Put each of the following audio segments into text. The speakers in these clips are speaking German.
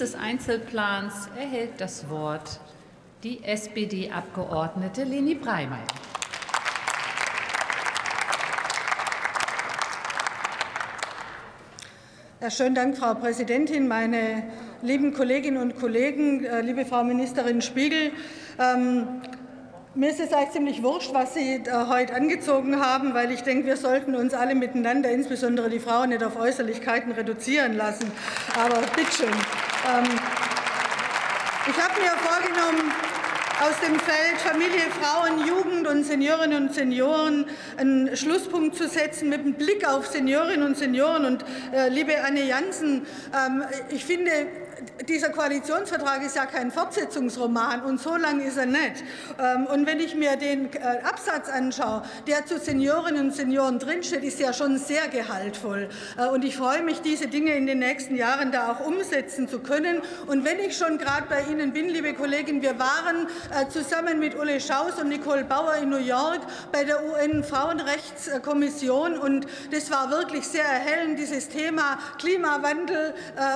dieses Einzelplans erhält das Wort die SPD-Abgeordnete Leni Breimeyer. Ja, schönen Dank, Frau Präsidentin, meine lieben Kolleginnen und Kollegen, äh, liebe Frau Ministerin Spiegel. Ähm, mir ist es eigentlich ziemlich wurscht, was Sie heute angezogen haben, weil ich denke, wir sollten uns alle miteinander, insbesondere die Frauen, nicht auf Äußerlichkeiten reduzieren lassen. Aber bitteschön. Ähm, ich habe mir vorgenommen, aus dem Feld Familie, Frauen, Jugend und Seniorinnen und Senioren einen Schlusspunkt zu setzen mit einem Blick auf Seniorinnen und Senioren. Und äh, liebe Anne Jansen, ähm, ich finde, dieser Koalitionsvertrag ist ja kein Fortsetzungsroman und so lang ist er nicht. Ähm, und wenn ich mir den äh, Absatz anschaue, der zu Seniorinnen und Senioren drinsteht, ist ja schon sehr gehaltvoll. Äh, und ich freue mich, diese Dinge in den nächsten Jahren da auch umsetzen zu können. Und wenn ich schon gerade bei Ihnen bin, liebe Kollegin, wir waren äh, zusammen mit Ulle Schaus und Nicole Bauer in New York bei der UN-Frauenrechtskommission und das war wirklich sehr erhellend, dieses Thema Klimawandel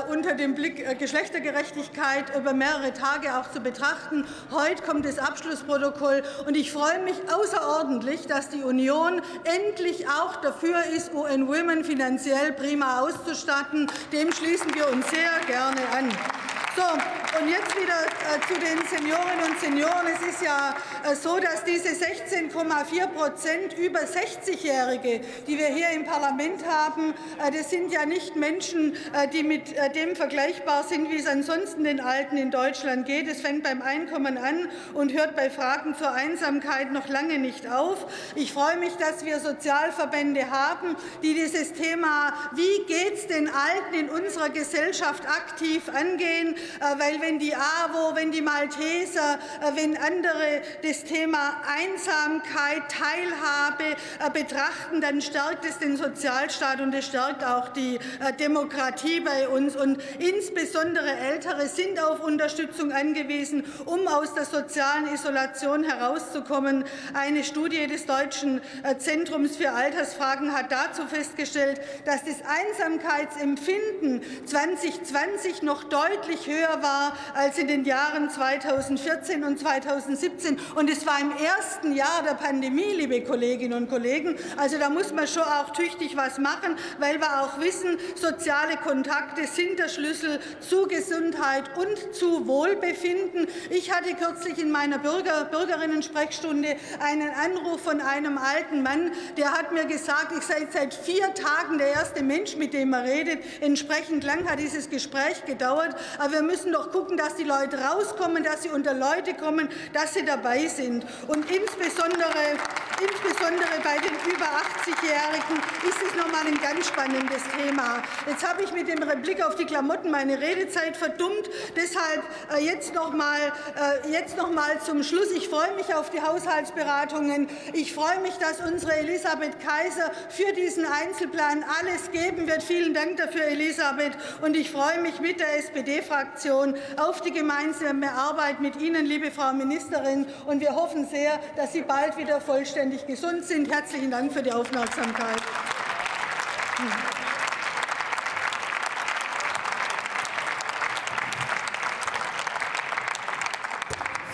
unter dem Blick Geschlechtergerechtigkeit über mehrere Tage auch zu betrachten. Heute kommt das Abschlussprotokoll, und ich freue mich außerordentlich, dass die Union endlich auch dafür ist, UN Women finanziell prima auszustatten. Dem schließen wir uns sehr gerne an. So, und jetzt wieder äh, zu den Seniorinnen und Senioren. Es ist ja äh, so, dass diese 16,4 Prozent über 60-Jährige, die wir hier im Parlament haben, äh, das sind ja nicht Menschen, äh, die mit äh, dem vergleichbar sind, wie es ansonsten den Alten in Deutschland geht. Es fängt beim Einkommen an und hört bei Fragen zur Einsamkeit noch lange nicht auf. Ich freue mich, dass wir Sozialverbände haben, die dieses Thema, wie geht es den Alten in unserer Gesellschaft aktiv angehen. Äh, weil wenn die AWO, wenn die Malteser, äh, wenn andere das Thema Einsamkeit, Teilhabe äh, betrachten, dann stärkt es den Sozialstaat und es stärkt auch die Demokratie bei uns. Und insbesondere Ältere sind auf Unterstützung angewiesen, um aus der sozialen Isolation herauszukommen. Eine Studie des Deutschen Zentrums für Altersfragen hat dazu festgestellt, dass das Einsamkeitsempfinden 2020 noch deutlich höher höher war als in den Jahren 2014 und 2017. Und es war im ersten Jahr der Pandemie, liebe Kolleginnen und Kollegen. Also da muss man schon auch tüchtig was machen, weil wir auch wissen, soziale Kontakte sind der Schlüssel zu Gesundheit und zu Wohlbefinden. Ich hatte kürzlich in meiner Bürger, Bürgerinnen-Sprechstunde einen Anruf von einem alten Mann, der hat mir gesagt, ich sei seit vier Tagen der erste Mensch, mit dem er redet. Entsprechend lang hat dieses Gespräch gedauert. Aber wir müssen doch gucken, dass die Leute rauskommen, dass sie unter Leute kommen, dass sie dabei sind. Und insbesondere, insbesondere bei den über 80-Jährigen ist es noch mal ein ganz spannendes Thema. Jetzt habe ich mit dem Blick auf die Klamotten meine Redezeit verdummt. Deshalb äh, jetzt noch mal, äh, noch mal zum Schluss. Ich freue mich auf die Haushaltsberatungen. Ich freue mich, dass unsere Elisabeth Kaiser für diesen Einzelplan alles geben wird. Vielen Dank dafür, Elisabeth. Und ich freue mich mit der SPD-Fraktion Fraktion auf die gemeinsame Arbeit mit Ihnen, liebe Frau Ministerin. Und wir hoffen sehr, dass Sie bald wieder vollständig gesund sind. Herzlichen Dank für die Aufmerksamkeit.